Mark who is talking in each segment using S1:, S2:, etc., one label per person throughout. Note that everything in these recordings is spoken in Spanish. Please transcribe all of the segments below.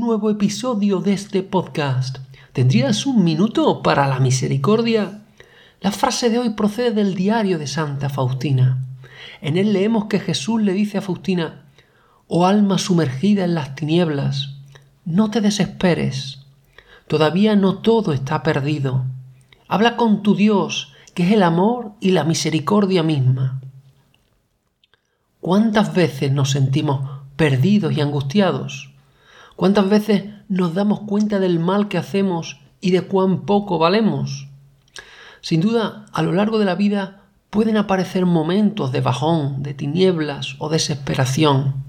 S1: nuevo episodio de este podcast. ¿Tendrías un minuto para la misericordia? La frase de hoy procede del diario de Santa Faustina. En él leemos que Jesús le dice a Faustina, Oh alma sumergida en las tinieblas, no te desesperes, todavía no todo está perdido. Habla con tu Dios, que es el amor y la misericordia misma. ¿Cuántas veces nos sentimos perdidos y angustiados? ¿Cuántas veces nos damos cuenta del mal que hacemos y de cuán poco valemos? Sin duda, a lo largo de la vida pueden aparecer momentos de bajón, de tinieblas o desesperación.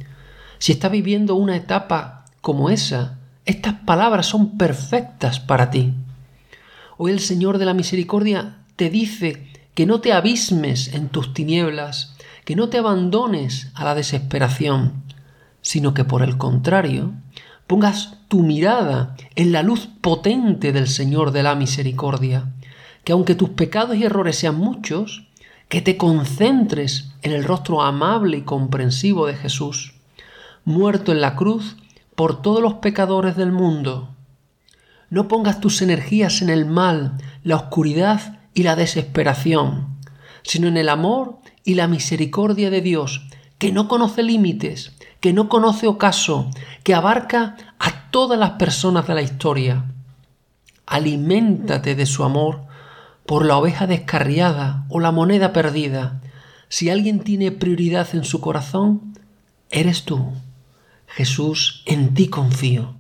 S1: Si estás viviendo una etapa como esa, estas palabras son perfectas para ti. Hoy el Señor de la Misericordia te dice que no te abismes en tus tinieblas, que no te abandones a la desesperación, sino que por el contrario, pongas tu mirada en la luz potente del Señor de la Misericordia, que aunque tus pecados y errores sean muchos, que te concentres en el rostro amable y comprensivo de Jesús, muerto en la cruz por todos los pecadores del mundo. No pongas tus energías en el mal, la oscuridad y la desesperación, sino en el amor y la misericordia de Dios, que no conoce límites, que no conoce ocaso, que abarca a todas las personas de la historia. Aliméntate de su amor por la oveja descarriada o la moneda perdida. Si alguien tiene prioridad en su corazón, eres tú. Jesús, en ti confío.